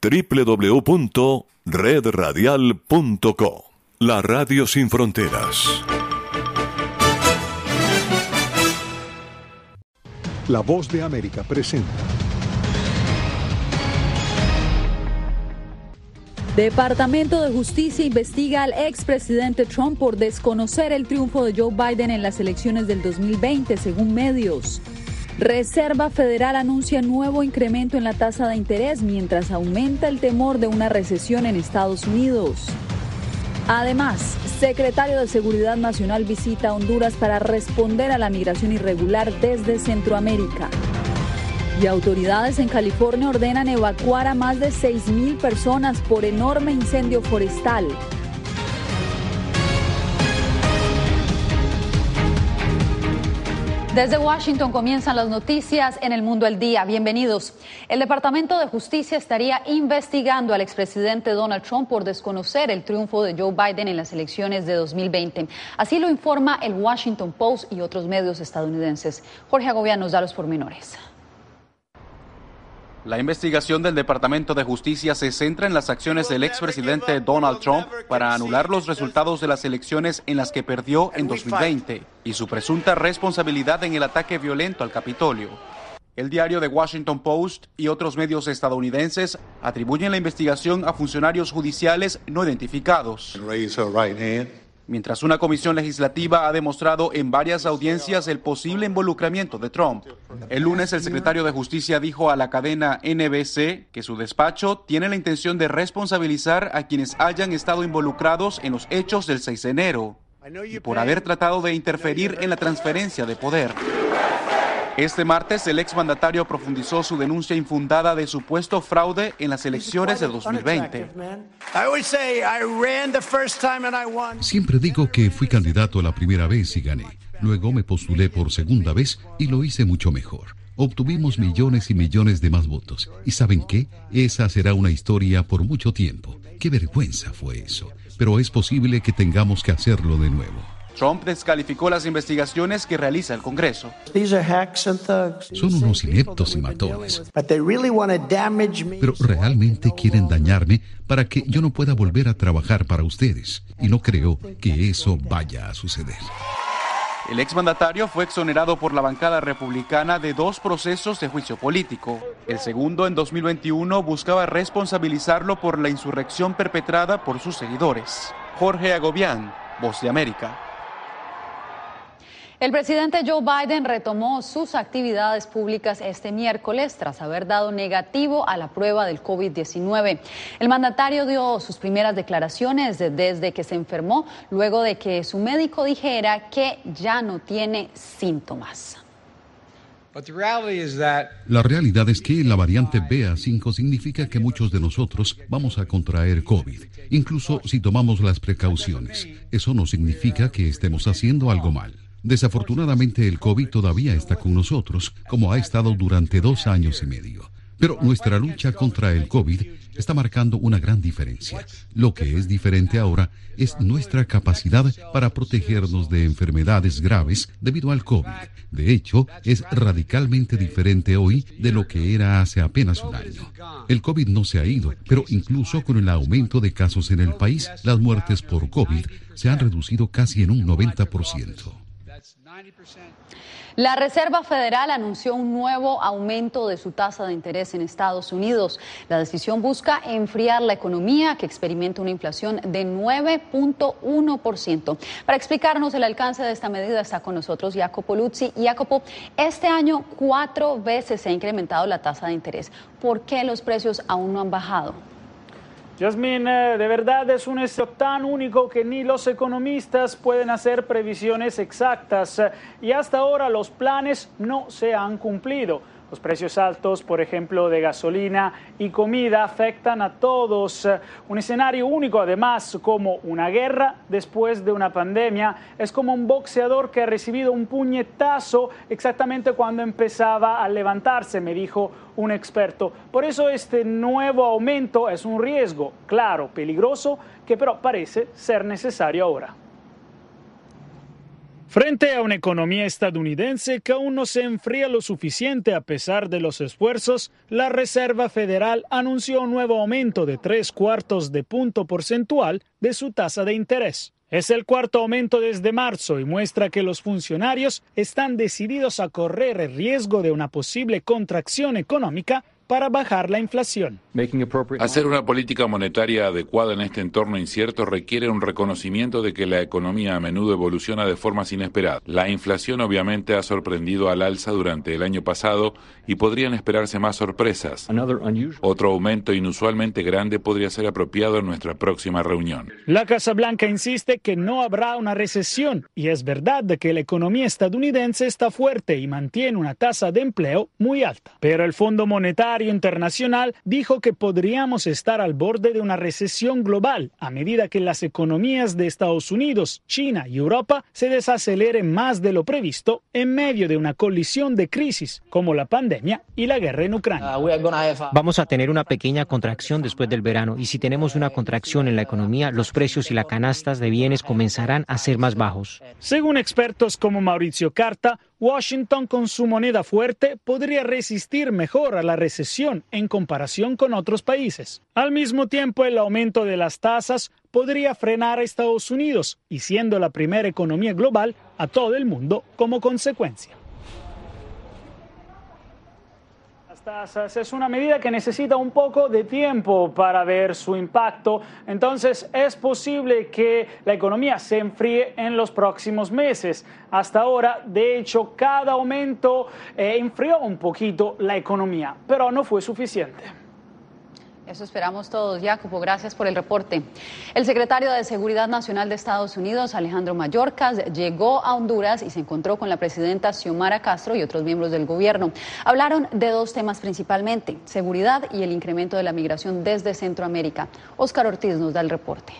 www.redradial.co. La Radio Sin Fronteras. La Voz de América presenta. Departamento de Justicia investiga al expresidente Trump por desconocer el triunfo de Joe Biden en las elecciones del 2020, según medios. Reserva Federal anuncia nuevo incremento en la tasa de interés mientras aumenta el temor de una recesión en Estados Unidos. Además, secretario de Seguridad Nacional visita Honduras para responder a la migración irregular desde Centroamérica. Y autoridades en California ordenan evacuar a más de 6.000 personas por enorme incendio forestal. Desde Washington comienzan las noticias en el mundo al día. Bienvenidos. El Departamento de Justicia estaría investigando al expresidente Donald Trump por desconocer el triunfo de Joe Biden en las elecciones de 2020. Así lo informa el Washington Post y otros medios estadounidenses. Jorge Agobián nos da los pormenores. La investigación del Departamento de Justicia se centra en las acciones del expresidente Donald Trump para anular los resultados de las elecciones en las que perdió en 2020 y su presunta responsabilidad en el ataque violento al Capitolio. El diario The Washington Post y otros medios estadounidenses atribuyen la investigación a funcionarios judiciales no identificados mientras una comisión legislativa ha demostrado en varias audiencias el posible involucramiento de Trump. El lunes el secretario de Justicia dijo a la cadena NBC que su despacho tiene la intención de responsabilizar a quienes hayan estado involucrados en los hechos del 6 de enero y por haber tratado de interferir en la transferencia de poder. Este martes, el exmandatario profundizó su denuncia infundada de supuesto fraude en las elecciones de 2020. Siempre digo que fui candidato la primera vez y gané. Luego me postulé por segunda vez y lo hice mucho mejor. Obtuvimos millones y millones de más votos. ¿Y saben qué? Esa será una historia por mucho tiempo. Qué vergüenza fue eso. Pero es posible que tengamos que hacerlo de nuevo. Trump descalificó las investigaciones que realiza el Congreso. Son unos ineptos y matones. Pero realmente quieren dañarme para que yo no pueda volver a trabajar para ustedes. Y no creo que eso vaya a suceder. El exmandatario fue exonerado por la bancada republicana de dos procesos de juicio político. El segundo, en 2021, buscaba responsabilizarlo por la insurrección perpetrada por sus seguidores. Jorge Agobián, Voz de América. El presidente Joe Biden retomó sus actividades públicas este miércoles tras haber dado negativo a la prueba del COVID-19. El mandatario dio sus primeras declaraciones desde que se enfermó, luego de que su médico dijera que ya no tiene síntomas. La realidad es que la variante BA5 significa que muchos de nosotros vamos a contraer COVID, incluso si tomamos las precauciones. Eso no significa que estemos haciendo algo mal. Desafortunadamente el COVID todavía está con nosotros, como ha estado durante dos años y medio. Pero nuestra lucha contra el COVID está marcando una gran diferencia. Lo que es diferente ahora es nuestra capacidad para protegernos de enfermedades graves debido al COVID. De hecho, es radicalmente diferente hoy de lo que era hace apenas un año. El COVID no se ha ido, pero incluso con el aumento de casos en el país, las muertes por COVID se han reducido casi en un 90%. La Reserva Federal anunció un nuevo aumento de su tasa de interés en Estados Unidos. La decisión busca enfriar la economía que experimenta una inflación de 9.1%. Para explicarnos el alcance de esta medida está con nosotros Jacopo Luzzi. Jacopo, este año cuatro veces se ha incrementado la tasa de interés. ¿Por qué los precios aún no han bajado? Yasmin, eh, de verdad es un hecho tan único que ni los economistas pueden hacer previsiones exactas eh, y hasta ahora los planes no se han cumplido. Los precios altos, por ejemplo, de gasolina y comida afectan a todos. Un escenario único, además, como una guerra después de una pandemia. Es como un boxeador que ha recibido un puñetazo exactamente cuando empezaba a levantarse, me dijo un experto. Por eso este nuevo aumento es un riesgo, claro, peligroso, que pero parece ser necesario ahora. Frente a una economía estadounidense que aún no se enfría lo suficiente a pesar de los esfuerzos, la Reserva Federal anunció un nuevo aumento de tres cuartos de punto porcentual de su tasa de interés. Es el cuarto aumento desde marzo y muestra que los funcionarios están decididos a correr el riesgo de una posible contracción económica para bajar la inflación. Hacer una política monetaria adecuada en este entorno incierto requiere un reconocimiento de que la economía a menudo evoluciona de formas inesperadas. La inflación obviamente ha sorprendido al alza durante el año pasado y podrían esperarse más sorpresas. Otro aumento inusualmente grande podría ser apropiado en nuestra próxima reunión. La Casa Blanca insiste que no habrá una recesión y es verdad que la economía estadounidense está fuerte y mantiene una tasa de empleo muy alta. Pero el Fondo Monetario Internacional dijo que podríamos estar al borde de una recesión global a medida que las economías de Estados Unidos, China y Europa se desaceleren más de lo previsto en medio de una colisión de crisis como la pandemia y la guerra en Ucrania. Vamos a tener una pequeña contracción después del verano y si tenemos una contracción en la economía, los precios y las canastas de bienes comenzarán a ser más bajos. Según expertos como Mauricio Carta, Washington con su moneda fuerte podría resistir mejor a la recesión en comparación con otros países. Al mismo tiempo, el aumento de las tasas podría frenar a Estados Unidos y siendo la primera economía global a todo el mundo como consecuencia. Es una medida que necesita un poco de tiempo para ver su impacto, entonces es posible que la economía se enfríe en los próximos meses. Hasta ahora, de hecho, cada aumento eh, enfrió un poquito la economía, pero no fue suficiente. Eso esperamos todos. Jacopo, gracias por el reporte. El secretario de Seguridad Nacional de Estados Unidos, Alejandro Mayorkas, llegó a Honduras y se encontró con la presidenta Xiomara Castro y otros miembros del gobierno. Hablaron de dos temas principalmente, seguridad y el incremento de la migración desde Centroamérica. Óscar Ortiz nos da el reporte.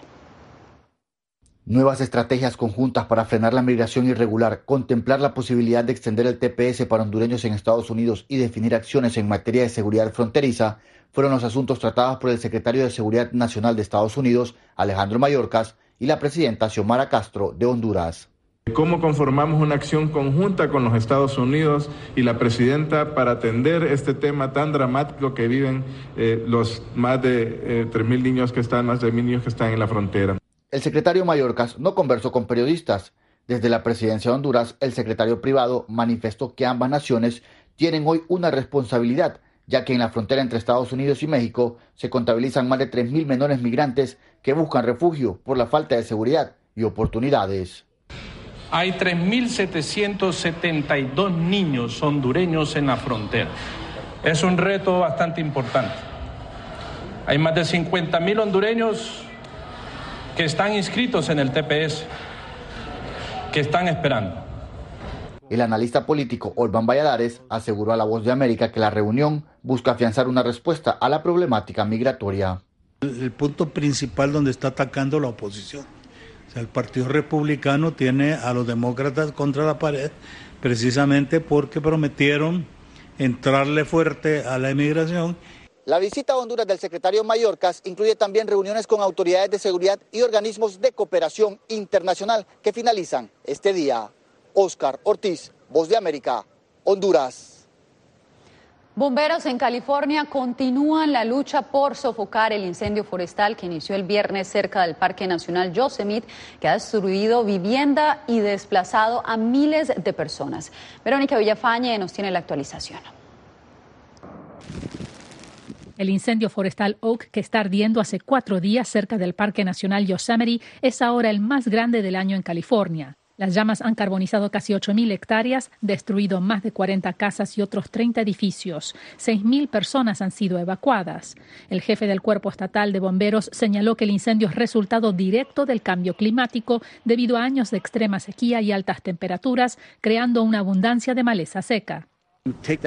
Nuevas estrategias conjuntas para frenar la migración irregular, contemplar la posibilidad de extender el TPS para hondureños en Estados Unidos y definir acciones en materia de seguridad fronteriza fueron los asuntos tratados por el secretario de Seguridad Nacional de Estados Unidos, Alejandro Mayorkas, y la presidenta Xiomara Castro de Honduras. ¿Cómo conformamos una acción conjunta con los Estados Unidos y la presidenta para atender este tema tan dramático que viven eh, los más de eh, 3.000 niños que están, más de 1.000 niños que están en la frontera? El secretario Mayorkas no conversó con periodistas. Desde la presidencia de Honduras, el secretario privado manifestó que ambas naciones tienen hoy una responsabilidad ya que en la frontera entre Estados Unidos y México se contabilizan más de 3.000 menores migrantes que buscan refugio por la falta de seguridad y oportunidades. Hay 3.772 niños hondureños en la frontera. Es un reto bastante importante. Hay más de 50.000 hondureños que están inscritos en el TPS, que están esperando. El analista político Olvan Valladares aseguró a La Voz de América que la reunión busca afianzar una respuesta a la problemática migratoria. El, punto principal donde está atacando la oposición. O sea, el Partido Republicano tiene a los demócratas contra la pared precisamente porque prometieron entrarle fuerte a la inmigración. La visita a Honduras del secretario Mayorkas incluye también reuniones con autoridades de seguridad y organismos de cooperación internacional que finalizan este día. Oscar Ortiz, Voz de América, Honduras. Bomberos en California continúan la lucha por sofocar el incendio forestal que inició el viernes cerca del Parque Nacional Yosemite, que ha destruido vivienda y desplazado a miles de personas. Verónica Villafañe nos tiene la actualización. El incendio forestal Oak, que está ardiendo hace cuatro días cerca del Parque Nacional Yosemite, es ahora el más grande del año en California. Las llamas han carbonizado casi 8.000 hectáreas, destruido más de 40 casas y otros 30 edificios. 6.000 personas han sido evacuadas. El jefe del Cuerpo Estatal de Bomberos señaló que el incendio es resultado directo del cambio climático debido a años de extrema sequía y altas temperaturas, creando una abundancia de maleza seca.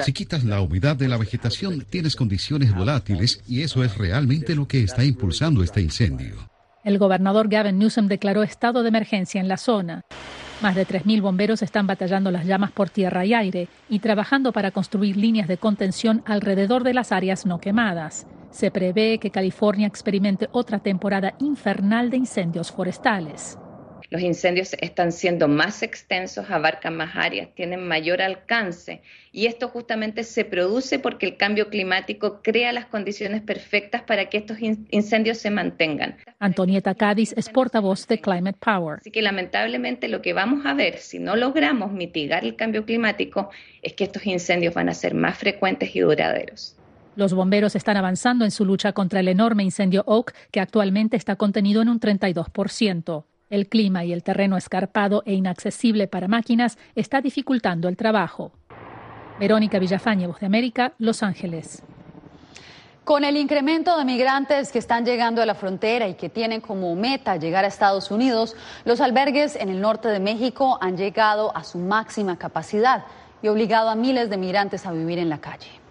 Si quitas la humedad de la vegetación, tienes condiciones volátiles y eso es realmente lo que está impulsando este incendio. El gobernador Gavin Newsom declaró estado de emergencia en la zona. Más de 3.000 bomberos están batallando las llamas por tierra y aire y trabajando para construir líneas de contención alrededor de las áreas no quemadas. Se prevé que California experimente otra temporada infernal de incendios forestales. Los incendios están siendo más extensos, abarcan más áreas, tienen mayor alcance y esto justamente se produce porque el cambio climático crea las condiciones perfectas para que estos incendios se mantengan. Antonieta Cádiz es portavoz de Climate Power. Así que lamentablemente lo que vamos a ver si no logramos mitigar el cambio climático es que estos incendios van a ser más frecuentes y duraderos. Los bomberos están avanzando en su lucha contra el enorme incendio Oak, que actualmente está contenido en un 32%. El clima y el terreno escarpado e inaccesible para máquinas está dificultando el trabajo. Verónica Villafañe, Voz de América, Los Ángeles. Con el incremento de migrantes que están llegando a la frontera y que tienen como meta llegar a Estados Unidos, los albergues en el norte de México han llegado a su máxima capacidad y obligado a miles de migrantes a vivir en la calle.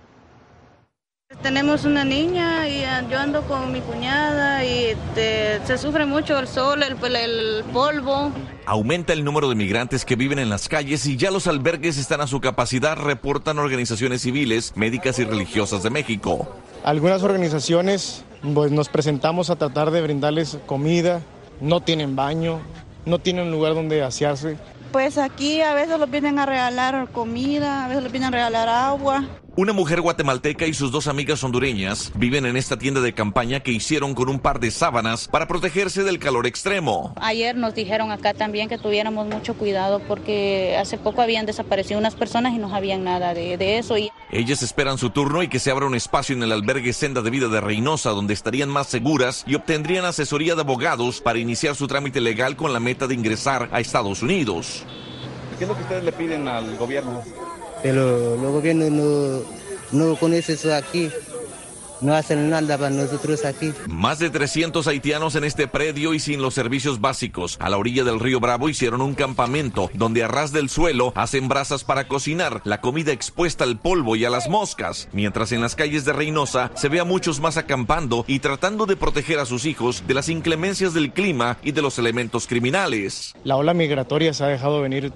Tenemos una niña y yo ando con mi cuñada y se sufre mucho el sol, el, el, polvo. Aumenta el número de migrantes que viven en las calles y ya los albergues están a su capacidad, reportan organizaciones civiles, médicas y religiosas de México. Algunas organizaciones pues, nos presentamos a tratar de brindarles comida, no tienen baño, no tienen lugar donde asearse. Pues aquí a veces los vienen a regalar comida, a veces los vienen a regalar agua. Una mujer guatemalteca y sus dos amigas hondureñas viven en esta tienda de campaña que hicieron con un par de sábanas para protegerse del calor extremo. Ayer nos dijeron acá también que tuviéramos mucho cuidado porque hace poco habían desaparecido unas personas y no sabían nada de, de eso. Y... Ellas esperan su turno y que se abra un espacio en el albergue Senda de Vida de Reynosa donde estarían más seguras y obtendrían asesoría de abogados para iniciar su trámite legal con la meta de ingresar a Estados Unidos. ¿Qué es lo que ustedes le piden al gobierno? Pero los gobiernos no, no conocen eso aquí. No hacen nada para nosotros aquí. Más de 300 haitianos en este predio y sin los servicios básicos. A la orilla del río Bravo hicieron un campamento donde a ras del suelo hacen brasas para cocinar, la comida expuesta al polvo y a las moscas. Mientras en las calles de Reynosa se ve a muchos más acampando y tratando de proteger a sus hijos de las inclemencias del clima y de los elementos criminales. La ola migratoria se ha dejado venir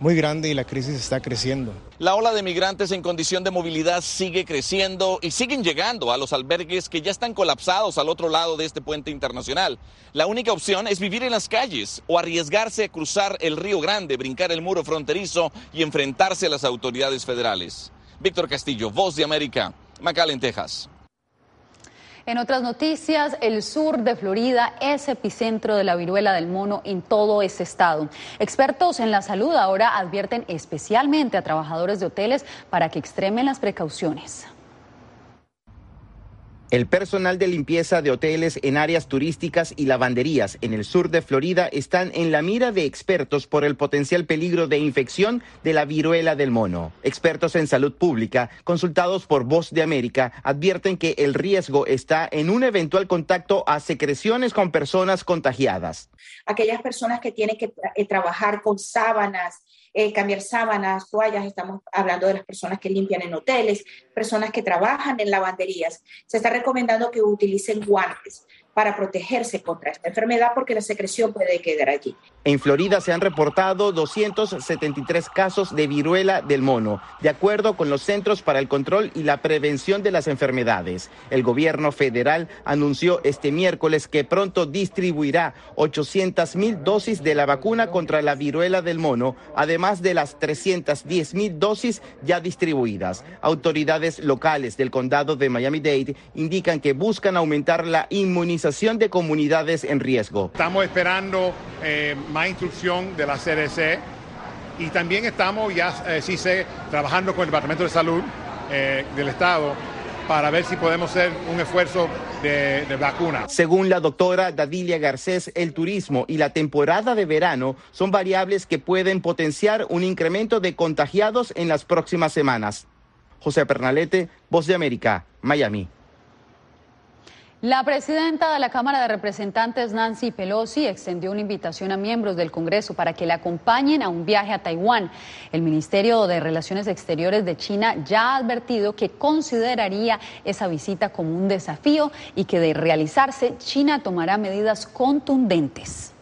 muy grande y la crisis está creciendo. La ola de migrantes en condición de movilidad sigue creciendo y siguen llegando a los albergues que ya están colapsados al otro lado de este puente internacional. La única opción es vivir en las calles o arriesgarse a cruzar el Río Grande, brincar el muro fronterizo y enfrentarse a las autoridades federales. Víctor Castillo, Voz de América, McAllen, Texas. En otras noticias, el sur de Florida es epicentro de la viruela del mono en todo ese estado. Expertos en la salud ahora advierten especialmente a trabajadores de hoteles para que extremen las precauciones. El personal de limpieza de hoteles en áreas turísticas y lavanderías en el sur de Florida están en la mira de expertos por el potencial peligro de infección de la viruela del mono. Expertos en salud pública, consultados por Voz de América, advierten que el riesgo está en un eventual contacto a secreciones con personas contagiadas. Aquellas personas que tienen que eh, trabajar con sábanas, eh, cambiar sábanas, toallas, estamos hablando de las personas que limpian en hoteles, personas que trabajan en lavanderías. Se está recomendando que utilicen guantes para protegerse contra esta enfermedad porque la secreción puede quedar allí. En Florida se han reportado 273 casos de viruela del mono, de acuerdo con los Centros para el Control y la Prevención de las Enfermedades. El gobierno federal anunció este miércoles que pronto distribuirá 800 mil dosis de la vacuna contra la viruela del mono, además de las 310 mil dosis ya distribuidas. Autoridades locales del condado de Miami-Dade indican que buscan aumentar la inmunización de comunidades en riesgo. Estamos esperando eh, más instrucción de la CDC y también estamos ya, eh, sí sé, trabajando con el Departamento de Salud eh, del Estado para ver si podemos hacer un esfuerzo de, de, vacuna. Según la doctora Dadilia Garcés, el turismo y la temporada de verano son variables que pueden potenciar un incremento de contagiados en las próximas semanas. José Pernalete, Voz de América, Miami. La presidenta de la Cámara de Representantes, Nancy Pelosi, extendió una invitación a miembros del Congreso para que la acompañen a un viaje a Taiwán. El Ministerio de Relaciones Exteriores de China ya ha advertido que consideraría esa visita como un desafío y que de realizarse, China tomará medidas contundentes.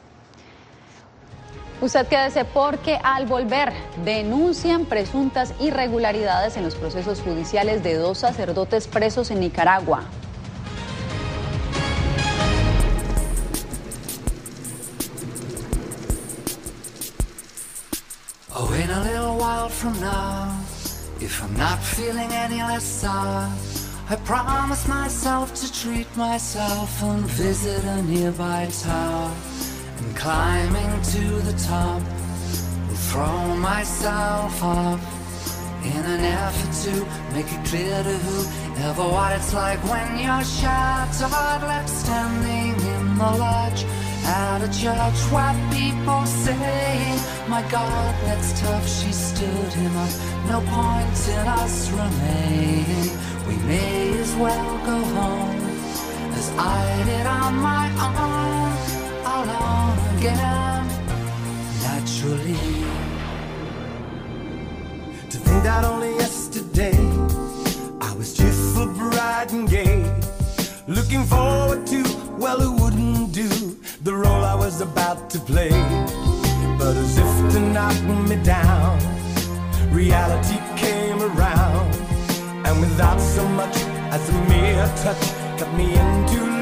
Usted quédese porque al volver denuncian presuntas irregularidades en los procesos judiciales de dos sacerdotes presos en Nicaragua. Oh, a little while from now, if I'm not feeling any less sad, I promise myself to treat myself and visit a nearby tower. And climbing to the top, will throw myself up in an effort to make it clear to whoever what it's like when you're shattered, left standing in the lodge at a church where people say, My God, that's tough. She stood him up. No point in us remaining. We may as well go home as I did on my own, alone again, naturally. To think that only yesterday I was just cheerful, bright and gay, looking forward to, well, who wouldn't do the role I was about to play? But as if to knock me down, reality came around, and without so much as a mere touch, cut me into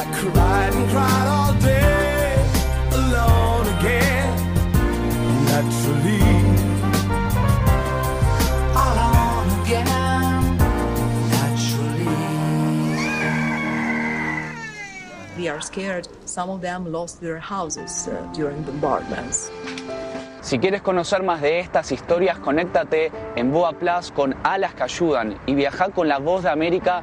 I cried and cried all day, alone again, naturally. Alone again, naturally. We are scared. Some of them lost their houses uh, during bombardments. Si quieres conocer más de estas historias, conéctate en Boa Plus con Alas que Ayudan y viaja con la voz de América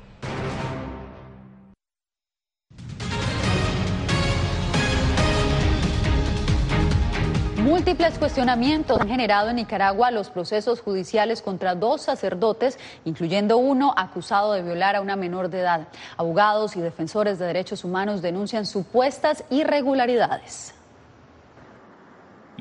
Múltiples cuestionamientos han generado en Nicaragua los procesos judiciales contra dos sacerdotes, incluyendo uno acusado de violar a una menor de edad. Abogados y defensores de derechos humanos denuncian supuestas irregularidades.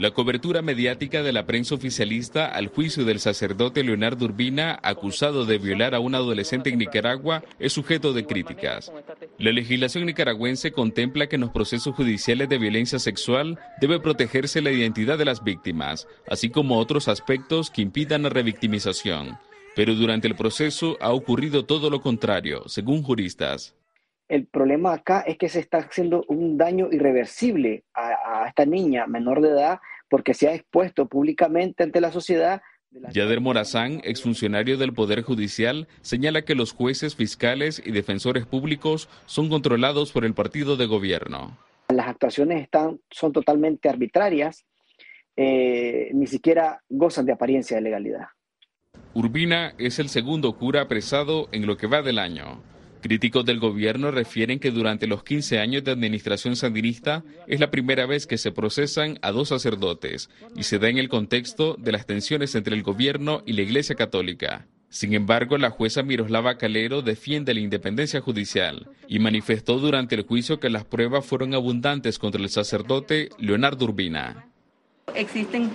La cobertura mediática de la prensa oficialista al juicio del sacerdote Leonardo Urbina, acusado de violar a un adolescente en Nicaragua, es sujeto de críticas. La legislación nicaragüense contempla que en los procesos judiciales de violencia sexual debe protegerse la identidad de las víctimas, así como otros aspectos que impidan la revictimización. Pero durante el proceso ha ocurrido todo lo contrario, según juristas. El problema acá es que se está haciendo un daño irreversible a, a esta niña menor de edad porque se ha expuesto públicamente ante la sociedad Yader Morazán, exfuncionario del Poder Judicial, señala que los jueces, fiscales y defensores públicos son controlados por el partido de gobierno. Las actuaciones están, son totalmente arbitrarias, eh, ni siquiera gozan de apariencia de legalidad. Urbina es el segundo cura apresado en lo que va del año. Críticos del gobierno refieren que durante los 15 años de administración sandinista es la primera vez que se procesan a dos sacerdotes y se da en el contexto de las tensiones entre el gobierno y la Iglesia Católica. Sin embargo, la jueza Miroslava Calero defiende la independencia judicial y manifestó durante el juicio que las pruebas fueron abundantes contra el sacerdote Leonardo Urbina. Existen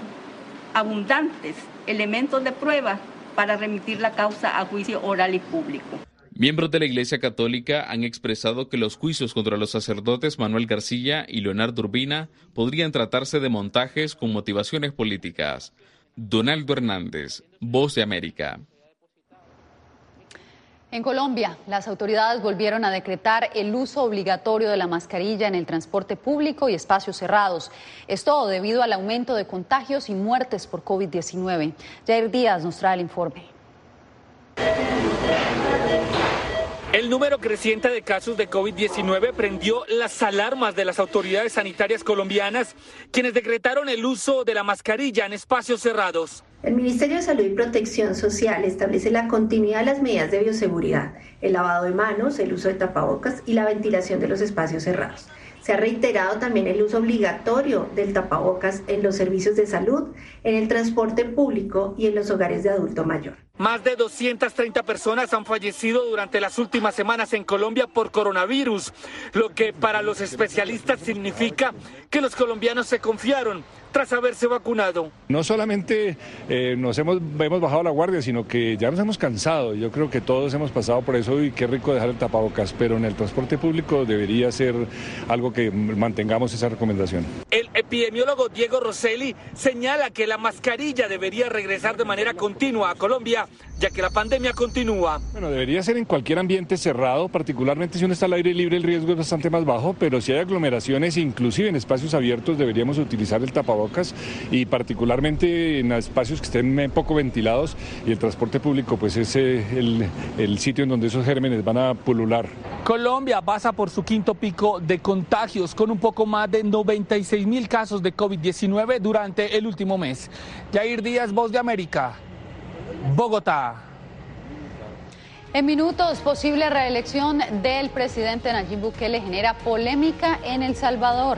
abundantes elementos de prueba para remitir la causa a juicio oral y público. Miembros de la Iglesia Católica han expresado que los juicios contra los sacerdotes Manuel García y Leonardo Urbina podrían tratarse de montajes con motivaciones políticas. Donaldo Hernández, Voz de América. En Colombia, las autoridades volvieron a decretar el uso obligatorio de la mascarilla en el transporte público y espacios cerrados. Esto debido al aumento de contagios y muertes por COVID-19. Jair Díaz nos trae el informe. El número creciente de casos de COVID-19 prendió las alarmas de las autoridades sanitarias colombianas, quienes decretaron el uso de la mascarilla en espacios cerrados. El Ministerio de Salud y Protección Social establece la continuidad de las medidas de bioseguridad, el lavado de manos, el uso de tapabocas y la ventilación de los espacios cerrados. Se ha reiterado también el uso obligatorio del tapabocas en los servicios de salud, en el transporte público y en los hogares de adulto mayor. Más de 230 personas han fallecido durante las últimas semanas en Colombia por coronavirus, lo que para los especialistas significa que los colombianos se confiaron tras haberse vacunado. No solamente eh, nos hemos, hemos bajado la guardia, sino que ya nos hemos cansado. Yo creo que todos hemos pasado por eso y qué rico dejar el tapabocas, pero en el transporte público debería ser algo que mantengamos esa recomendación. El epidemiólogo Diego Rosselli señala que la mascarilla debería regresar de manera continua a Colombia, ya que la pandemia continúa. Bueno, debería ser en cualquier ambiente cerrado, particularmente si uno está al aire libre, el riesgo es bastante más bajo, pero si hay aglomeraciones, inclusive en espacios abiertos, deberíamos utilizar el tapabocas y particularmente en espacios que estén poco ventilados y el transporte público pues es el, el sitio en donde esos gérmenes van a pulular. Colombia pasa por su quinto pico de contagios con un poco más de 96 mil casos de COVID-19 durante el último mes. Jair Díaz, Voz de América, Bogotá. En minutos, posible reelección del presidente Nayib Bukele genera polémica en El Salvador.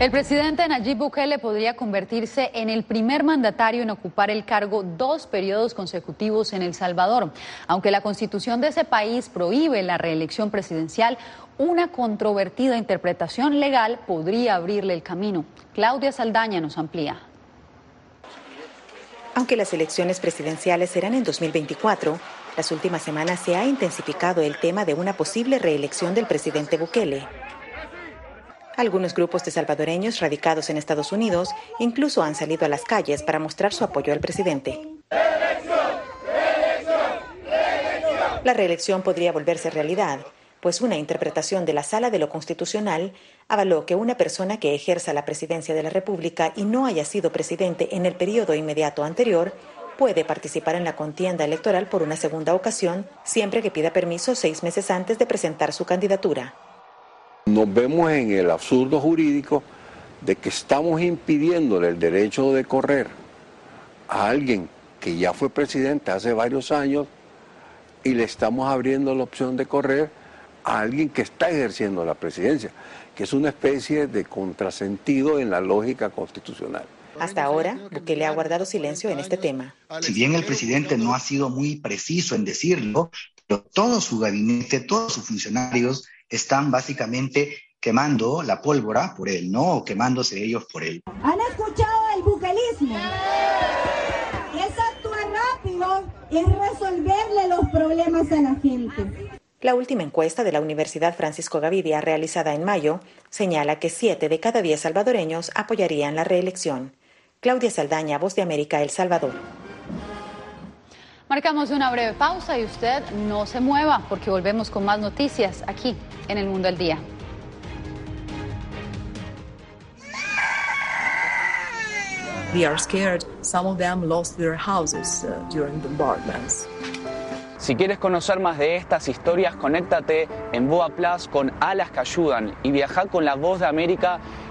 El presidente Nayib Bukele podría convertirse en el primer mandatario en ocupar el cargo dos periodos consecutivos en El Salvador. Aunque la constitución de ese país prohíbe la reelección presidencial, una controvertida interpretación legal podría abrirle el camino. Claudia Saldaña nos amplía. Aunque las elecciones presidenciales serán en 2024, las últimas semanas se ha intensificado el tema de una posible reelección del presidente Bukele. Algunos grupos de salvadoreños radicados en Estados Unidos incluso han salido a las calles para mostrar su apoyo al presidente. La reelección podría volverse realidad, pues una interpretación de la Sala de lo Constitucional avaló que una persona que ejerza la presidencia de la República y no haya sido presidente en el periodo inmediato anterior puede participar en la contienda electoral por una segunda ocasión siempre que pida permiso seis meses antes de presentar su candidatura. Nos vemos en el absurdo jurídico de que estamos impidiéndole el derecho de correr a alguien que ya fue presidente hace varios años y le estamos abriendo la opción de correr a alguien que está ejerciendo la presidencia, que es una especie de contrasentido en la lógica constitucional. Hasta ahora, Bukele ha guardado silencio en este tema. Si bien el presidente no ha sido muy preciso en decirlo, pero todo su gabinete, todos sus funcionarios están básicamente quemando la pólvora por él, ¿no? O quemándose ellos por él. ¿Han escuchado el buquelismo? Es actuar rápido, es resolverle los problemas a la gente. La última encuesta de la Universidad Francisco Gavidia, realizada en mayo, señala que siete de cada diez salvadoreños apoyarían la reelección. Claudia Saldaña, Voz de América, El Salvador. Marcamos una breve pausa y usted no se mueva porque volvemos con más noticias aquí en El Mundo al Día. We are scared. Some of them lost their houses uh, during bombardments. Si quieres conocer más de estas historias, conéctate en Boa Plus con Alas que Ayudan y viaja con la voz de América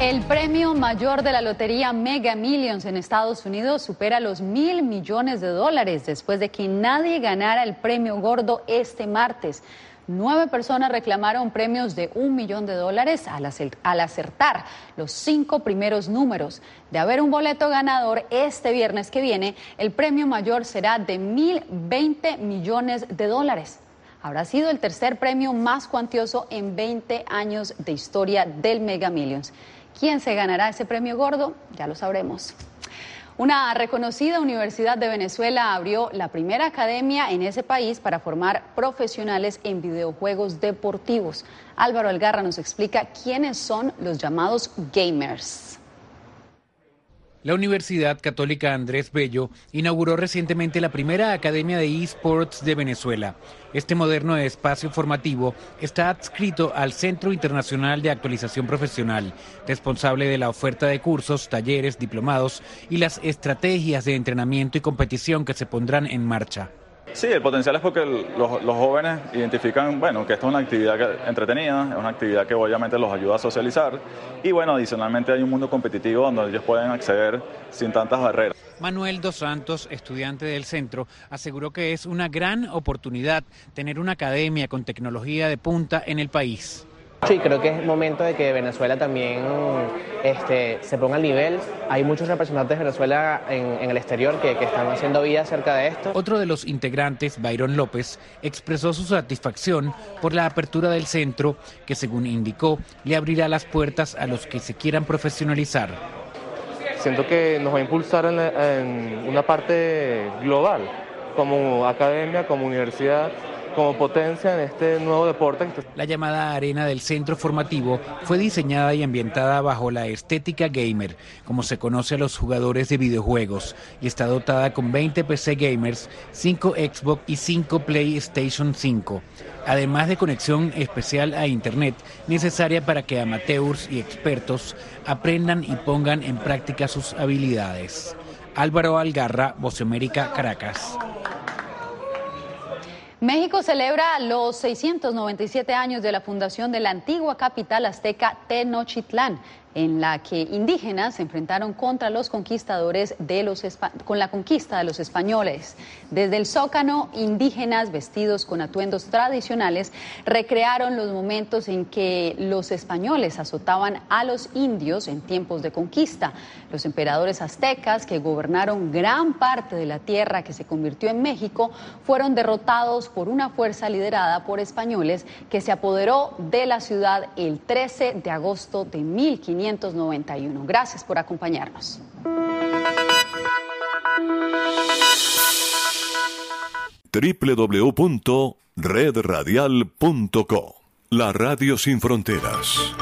El premio mayor de la lotería Mega Millions en Estados Unidos supera los mil millones de dólares después de que nadie ganara el premio gordo este martes. Nueve personas reclamaron premios de un millón de dólares al, acertar los cinco primeros números. De haber un boleto ganador este viernes que viene, el premio mayor será de mil veinte millones de dólares. Habrá sido el tercer premio más cuantioso en 20 años de historia del Mega Millions. ¿Quién se ganará ese premio gordo? Ya lo sabremos. Una reconocida universidad de Venezuela abrió la primera academia en ese país para formar profesionales en videojuegos deportivos. Álvaro Algarra nos explica quiénes son los llamados gamers. La Universidad Católica Andrés Bello inauguró recientemente la primera Academia de eSports de Venezuela. Este moderno espacio formativo está adscrito al Centro Internacional de Actualización Profesional, responsable de la oferta de cursos, talleres, diplomados y las estrategias de entrenamiento y competición que se pondrán en marcha. Sí, el potencial es porque los, jóvenes identifican, bueno, que esta es una actividad entretenida, es una actividad que obviamente los ayuda a socializar y bueno, adicionalmente hay un mundo competitivo donde ellos pueden acceder sin tantas barreras. Manuel Dos Santos, estudiante del centro, aseguró que es una gran oportunidad tener una academia con tecnología de punta en el país. Sí, creo que es momento de que Venezuela también este, se ponga al nivel. Hay muchos representantes de Venezuela en, el exterior que, que, están haciendo vida acerca de esto. Otro de los integrantes, Byron López, expresó su satisfacción por la apertura del centro, que según indicó, le abrirá las puertas a los que se quieran profesionalizar. Siento que nos va a impulsar en, en una parte global, como academia, como universidad como potencia en este nuevo deporte. La llamada arena del centro formativo fue diseñada y ambientada bajo la estética gamer, como se conoce a los jugadores de videojuegos, y está dotada con 20 PC gamers, 5 Xbox y 5 PlayStation 5, además de conexión especial a Internet necesaria para que amateurs y expertos aprendan y pongan en práctica sus habilidades. Álvaro Algarra, América, Caracas. México celebra los 697 años de la fundación de la antigua capital azteca Tenochtitlán en la que indígenas se enfrentaron contra los conquistadores de los con la conquista de los españoles. Desde el Zócano, indígenas vestidos con atuendos tradicionales recrearon los momentos en que los españoles azotaban a los indios en tiempos de conquista. Los emperadores aztecas que gobernaron gran parte de la tierra que se convirtió en México fueron derrotados por una fuerza liderada por españoles que se apoderó de la ciudad el 13 de agosto de 1500 Gracias por acompañarnos. www.redradial.co La Radio Sin Fronteras.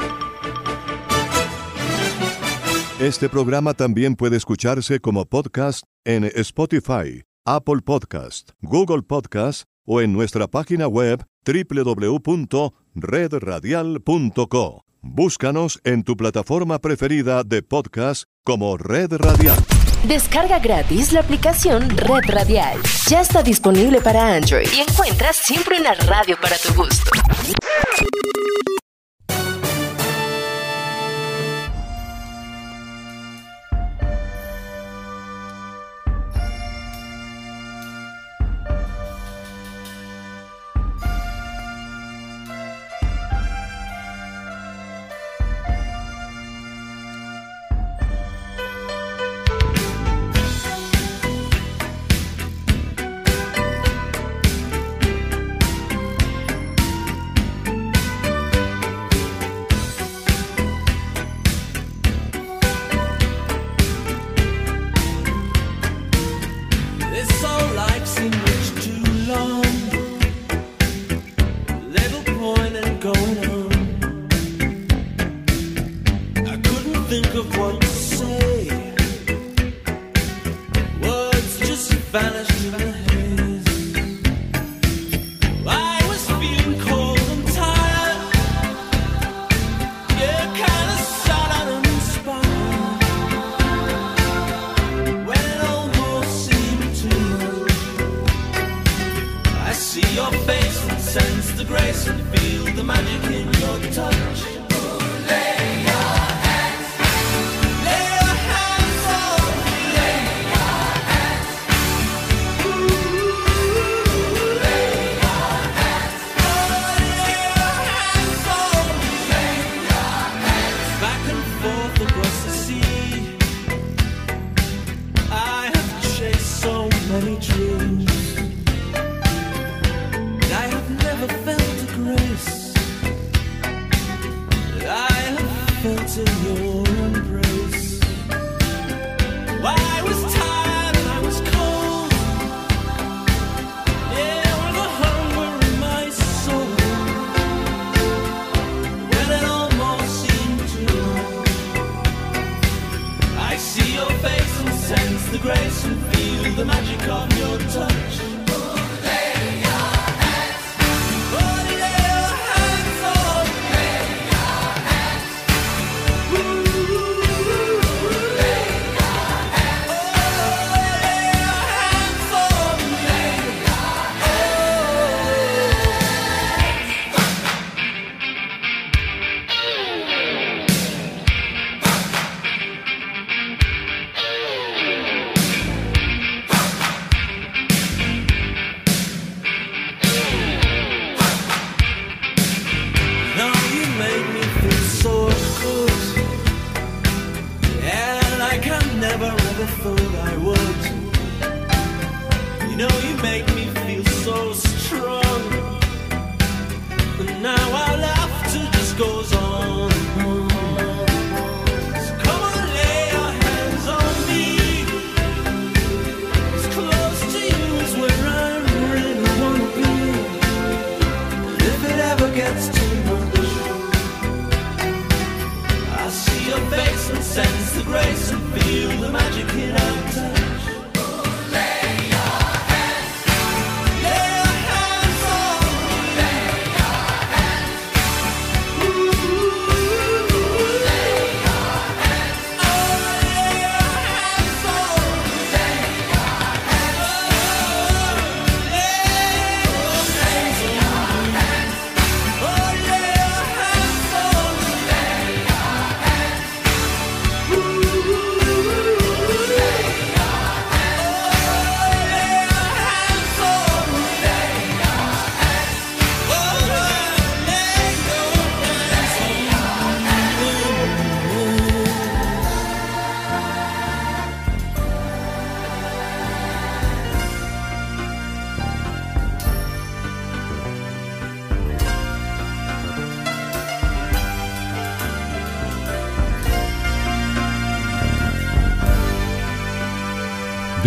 Este programa también puede escucharse como podcast en Spotify, Apple Podcast, Google Podcast o en nuestra página web www.redradial.co. Búscanos en tu plataforma preferida de podcast como Red Radial. Descarga gratis la aplicación Red Radial. Ya está disponible para Android y encuentras siempre una radio para tu gusto.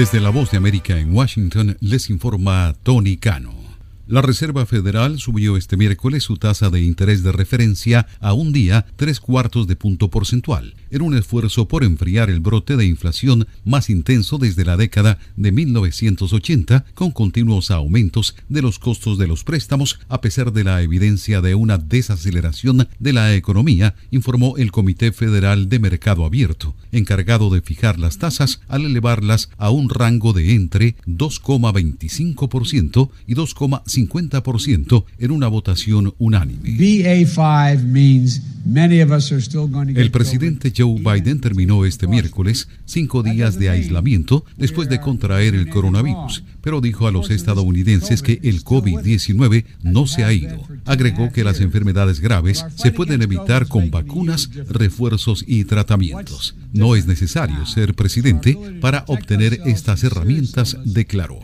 Desde la Voz de América en Washington les informa Tony Cano. La Reserva Federal subió este miércoles su tasa de interés de referencia a un día tres cuartos de punto porcentual, en un esfuerzo por enfriar el brote de inflación más intenso desde la década de 1980, con continuos aumentos de los costos de los préstamos, a pesar de la evidencia de una desaceleración de la economía, informó el Comité Federal de Mercado Abierto, encargado de fijar las tasas al elevarlas a un rango de entre 2,25% y 2,5%. 50% en una votación unánime. El presidente Joe Biden terminó este miércoles cinco días de aislamiento después de contraer el coronavirus, pero dijo a los estadounidenses que el COVID-19 no se ha ido. Agregó que las enfermedades graves se pueden evitar con vacunas, refuerzos y tratamientos. No es necesario ser presidente para obtener estas herramientas, declaró.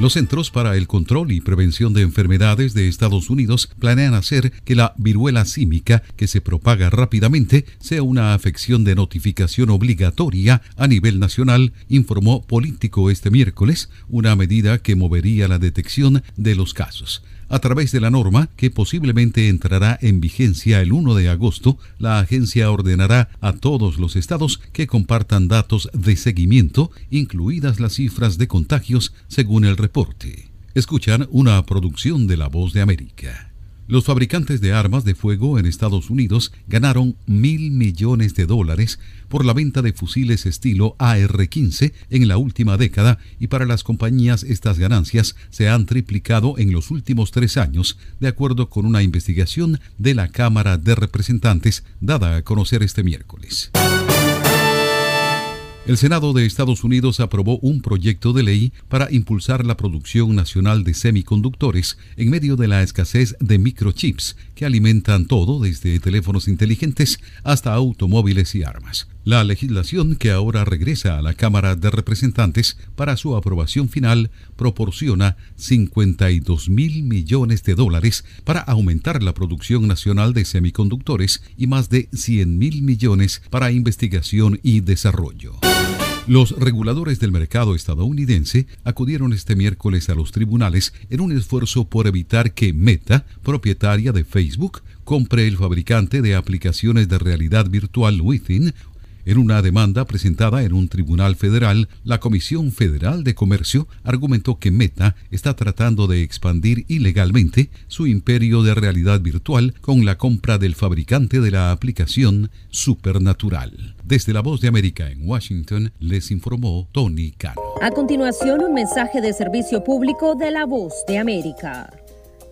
Los Centros para el Control y Prevención de Enfermedades de Estados Unidos planean hacer que la viruela símica, que se propaga rápidamente, sea una afección de notificación obligatoria a nivel nacional, informó Político este miércoles, una medida que movería la detección de los casos. A través de la norma, que posiblemente entrará en vigencia el 1 de agosto, la agencia ordenará a todos los estados que compartan datos de seguimiento, incluidas las cifras de contagios, según el reporte. Escuchan una producción de La Voz de América. Los fabricantes de armas de fuego en Estados Unidos ganaron mil millones de dólares por la venta de fusiles estilo AR-15 en la última década y para las compañías estas ganancias se han triplicado en los últimos tres años, de acuerdo con una investigación de la Cámara de Representantes dada a conocer este miércoles. El Senado de Estados Unidos aprobó un proyecto de ley para impulsar la producción nacional de semiconductores en medio de la escasez de microchips que alimentan todo desde teléfonos inteligentes hasta automóviles y armas. La legislación que ahora regresa a la Cámara de Representantes para su aprobación final proporciona 52 mil millones de dólares para aumentar la producción nacional de semiconductores y más de 100 mil millones para investigación y desarrollo. Los reguladores del mercado estadounidense acudieron este miércoles a los tribunales en un esfuerzo por evitar que Meta, propietaria de Facebook, compre el fabricante de aplicaciones de realidad virtual Within en una demanda presentada en un tribunal federal, la Comisión Federal de Comercio argumentó que Meta está tratando de expandir ilegalmente su imperio de realidad virtual con la compra del fabricante de la aplicación Supernatural. Desde la Voz de América en Washington les informó Tony Cano. A continuación, un mensaje de servicio público de la Voz de América.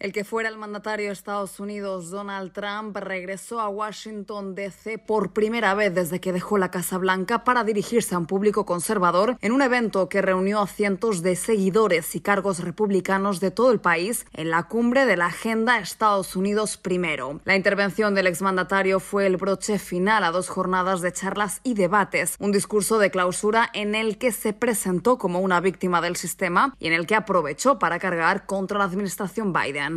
El que fuera el mandatario de Estados Unidos, Donald Trump, regresó a Washington, D.C. por primera vez desde que dejó la Casa Blanca para dirigirse a un público conservador en un evento que reunió a cientos de seguidores y cargos republicanos de todo el país en la cumbre de la Agenda Estados Unidos Primero. La intervención del exmandatario fue el broche final a dos jornadas de charlas y debates, un discurso de clausura en el que se presentó como una víctima del sistema y en el que aprovechó para cargar contra la administración Biden.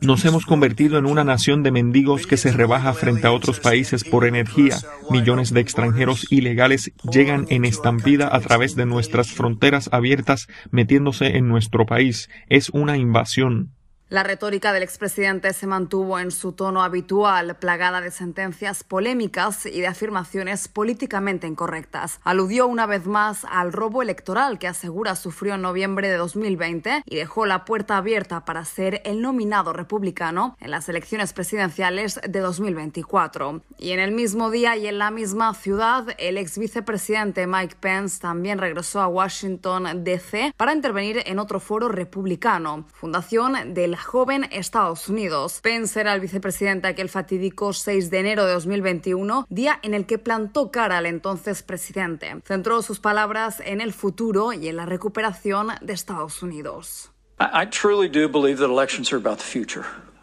Nos hemos convertido en una nación de mendigos que se rebaja frente a otros países por energía. Millones de extranjeros ilegales llegan en estampida a través de nuestras fronteras abiertas metiéndose en nuestro país. Es una invasión. La retórica del expresidente se mantuvo en su tono habitual, plagada de sentencias polémicas y de afirmaciones políticamente incorrectas. Aludió una vez más al robo electoral que asegura sufrió en noviembre de 2020 y dejó la puerta abierta para ser el nominado republicano en las elecciones presidenciales de 2024. Y en el mismo día y en la misma ciudad, el ex vicepresidente Mike Pence también regresó a Washington, D.C. para intervenir en otro foro republicano, fundación del joven Estados Unidos. Pence era el vicepresidente aquel fatídico 6 de enero de 2021, día en el que plantó cara al entonces presidente. Centró sus palabras en el futuro y en la recuperación de Estados Unidos. I, I truly do believe that elections are about.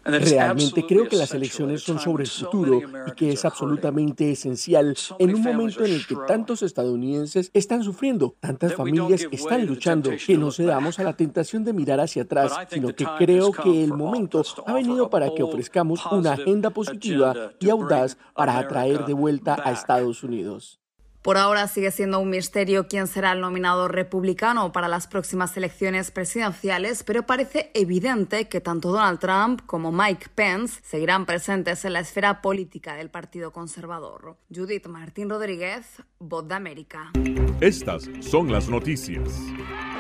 Realmente creo que las elecciones son sobre el futuro y que es absolutamente esencial en un momento en el que tantos estadounidenses están sufriendo, tantas familias están luchando, que no cedamos a la tentación de mirar hacia atrás, sino que creo que el momento ha venido para que ofrezcamos una agenda positiva y audaz para atraer de vuelta a Estados Unidos. Por ahora sigue siendo un misterio quién será el nominado republicano para las próximas elecciones presidenciales, pero parece evidente que tanto Donald Trump como Mike Pence seguirán presentes en la esfera política del Partido Conservador. Judith Martín Rodríguez, Voz de América. Estas son las noticias.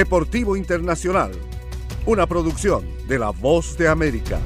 Deportivo Internacional, una producción de La Voz de América.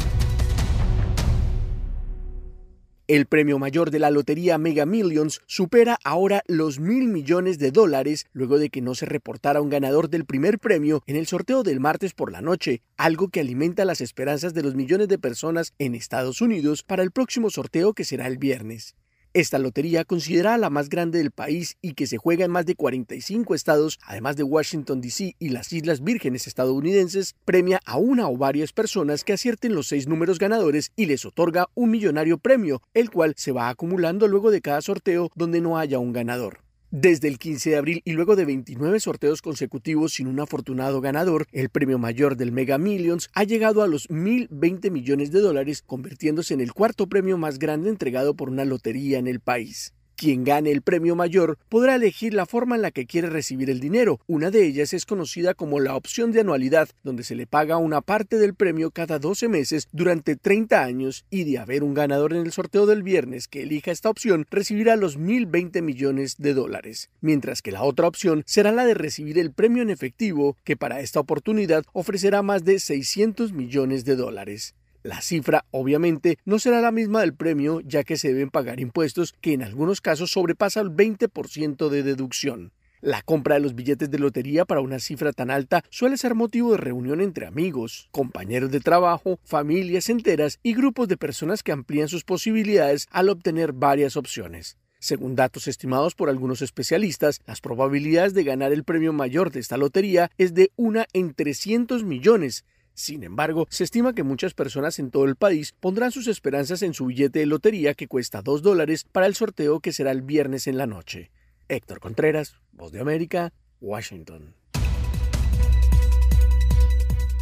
El premio mayor de la lotería Mega Millions supera ahora los mil millones de dólares luego de que no se reportara un ganador del primer premio en el sorteo del martes por la noche, algo que alimenta las esperanzas de los millones de personas en Estados Unidos para el próximo sorteo que será el viernes. Esta lotería, considerada la más grande del país y que se juega en más de 45 estados, además de Washington, D.C. y las Islas Vírgenes estadounidenses, premia a una o varias personas que acierten los seis números ganadores y les otorga un millonario premio, el cual se va acumulando luego de cada sorteo donde no haya un ganador. Desde el 15 de abril y luego de 29 sorteos consecutivos sin un afortunado ganador, el premio mayor del Mega Millions ha llegado a los 1.020 millones de dólares, convirtiéndose en el cuarto premio más grande entregado por una lotería en el país. Quien gane el premio mayor podrá elegir la forma en la que quiere recibir el dinero. Una de ellas es conocida como la opción de anualidad, donde se le paga una parte del premio cada 12 meses durante 30 años y de haber un ganador en el sorteo del viernes que elija esta opción, recibirá los 1.020 millones de dólares. Mientras que la otra opción será la de recibir el premio en efectivo, que para esta oportunidad ofrecerá más de 600 millones de dólares. La cifra, obviamente, no será la misma del premio, ya que se deben pagar impuestos que en algunos casos sobrepasa el 20% de deducción. La compra de los billetes de lotería para una cifra tan alta suele ser motivo de reunión entre amigos, compañeros de trabajo, familias enteras y grupos de personas que amplían sus posibilidades al obtener varias opciones. Según datos estimados por algunos especialistas, las probabilidades de ganar el premio mayor de esta lotería es de una en 300 millones, sin embargo, se estima que muchas personas en todo el país pondrán sus esperanzas en su billete de lotería que cuesta 2 dólares para el sorteo que será el viernes en la noche. Héctor Contreras, Voz de América, Washington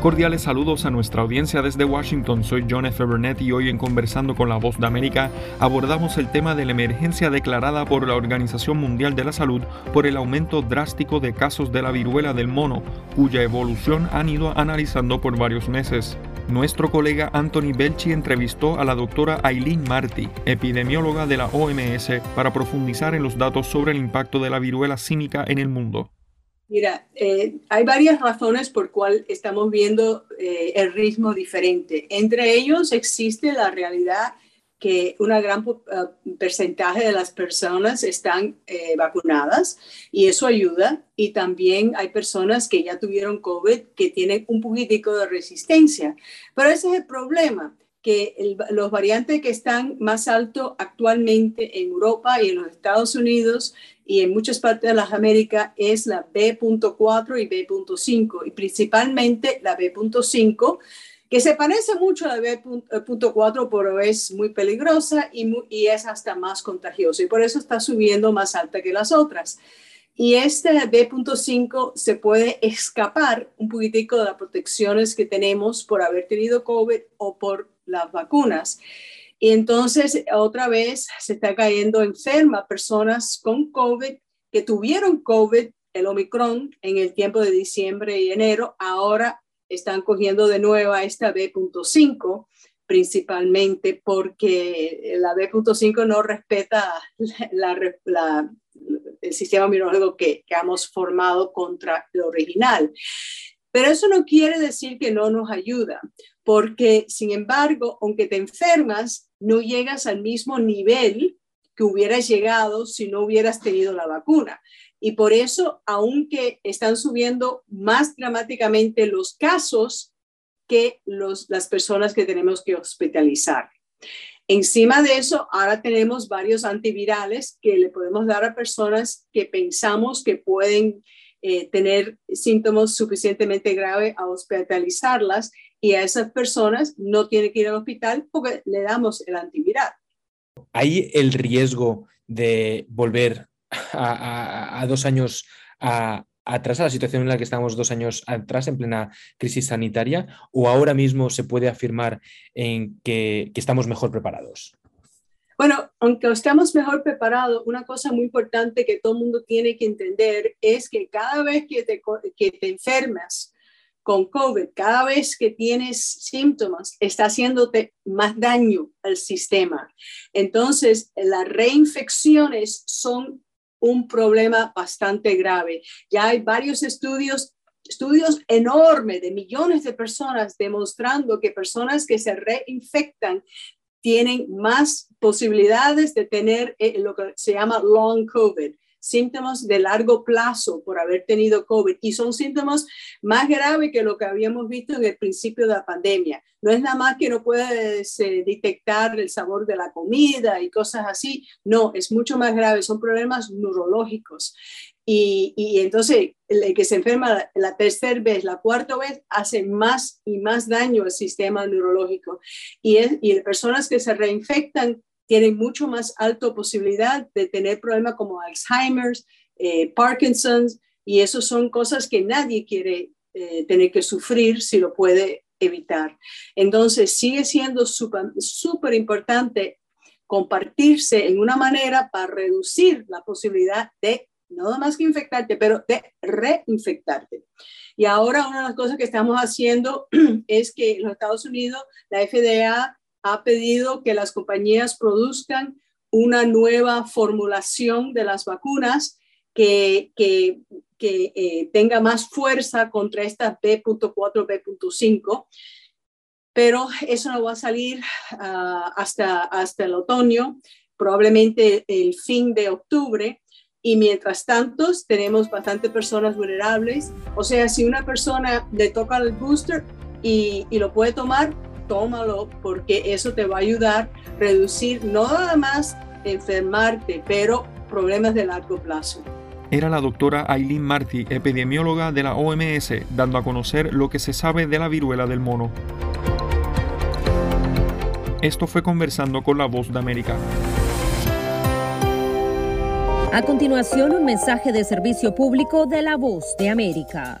Cordiales saludos a nuestra audiencia desde Washington. Soy John F. Burnett y hoy en Conversando con la Voz de América abordamos el tema de la emergencia declarada por la Organización Mundial de la Salud por el aumento drástico de casos de la viruela del mono, cuya evolución han ido analizando por varios meses. Nuestro colega Anthony Belchi entrevistó a la doctora Aileen Marty, epidemióloga de la OMS, para profundizar en los datos sobre el impacto de la viruela símica en el mundo. Mira, eh, hay varias razones por cual estamos viendo eh, el ritmo diferente. Entre ellos existe la realidad que un gran uh, porcentaje de las personas están eh, vacunadas y eso ayuda. Y también hay personas que ya tuvieron COVID que tienen un poquitico de resistencia. Pero ese es el problema, que los variantes que están más altos actualmente en Europa y en los Estados Unidos y en muchas partes de las Américas es la B.4 y B.5 y principalmente la B.5 que se parece mucho a la B.4, pero es muy peligrosa y, y, es hasta más contagiosa y por eso está subiendo más alta que las otras. Y este B.5 se puede escapar un poquitico de las protecciones que tenemos por haber tenido COVID o por las vacunas. Y entonces otra vez se está cayendo enferma personas con COVID que tuvieron COVID, el Omicron, en el tiempo de diciembre y enero, ahora están cogiendo de nuevo a esta B.5, principalmente porque la B.5 no respeta el sistema inmunológico que hemos formado contra el original. Pero eso no quiere decir que no nos ayuda, porque sin embargo, aunque te enfermas, no llegas al mismo nivel que hubieras llegado si no hubieras tenido la vacuna. Y por eso, aunque están subiendo más dramáticamente los casos que los, las personas que tenemos que hospitalizar. Encima de eso, ahora tenemos varios antivirales que le podemos dar a personas que pensamos que pueden eh, tener síntomas suficientemente graves a hospitalizarlas y a esas personas no tienen que ir al hospital porque le damos el antiviral. ¿Hay el riesgo de volver a, dos años atrás, a la situación en la que estamos dos años atrás, en plena crisis sanitaria, o ahora mismo se puede afirmar en que, estamos mejor preparados? Bueno, aunque estamos mejor preparados, una cosa muy importante que todo el mundo tiene que entender es que cada vez que te, que te enfermas con COVID, cada vez que tienes síntomas, está haciéndote más daño al sistema. Entonces, las reinfecciones son un problema bastante grave. Ya hay varios estudios estudios enormes de millones de personas demostrando que personas que se reinfectan tienen más posibilidades de tener eh, lo que se llama long COVID, síntomas de largo plazo por haber tenido COVID y son síntomas más graves que lo que habíamos visto en el principio de la pandemia. No es nada más que no puedes eh, detectar el sabor de la comida y cosas así, no, es mucho más grave, son problemas neurológicos. Y, y, entonces el que se enferma la tercera vez, la cuarta vez, hace más y más daño al sistema neurológico. Y, es, y personas que se reinfectan tienen mucho más alta posibilidad de tener problemas como Alzheimer's, eh, Parkinson's, y eso son cosas que nadie quiere eh, tener que sufrir si lo puede evitar. Entonces, sigue siendo súper importante compartirse en una manera para reducir la posibilidad de no más que infectarte, pero de reinfectarte. Y ahora una de las cosas que estamos haciendo es que en los Estados Unidos la FDA ha pedido que las compañías produzcan una nueva formulación de las vacunas que, que, eh, tenga más fuerza contra esta B.4, B.5, pero eso no va a salir ah, hasta, hasta el otoño, probablemente el fin de octubre. Y mientras tanto, tenemos bastantes personas vulnerables. O sea, si una persona le toca el booster y, y lo puede tomar, tómalo porque eso te va a ayudar a reducir no nada más enfermarte, pero problemas de largo plazo. Era la doctora Aileen Marty, epidemióloga de la OMS, dando a conocer lo que se sabe de la viruela del mono. Esto fue conversando con la voz de América. A continuación, un mensaje de servicio público de la voz de América.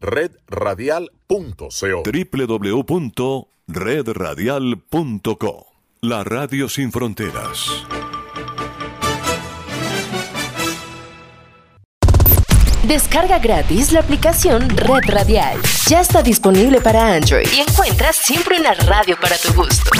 www.redradial.co. www.redradial.co. La radio sin fronteras. Descarga gratis la aplicación Red Radial. Ya está disponible para Android y encuentras siempre una radio para tu gusto.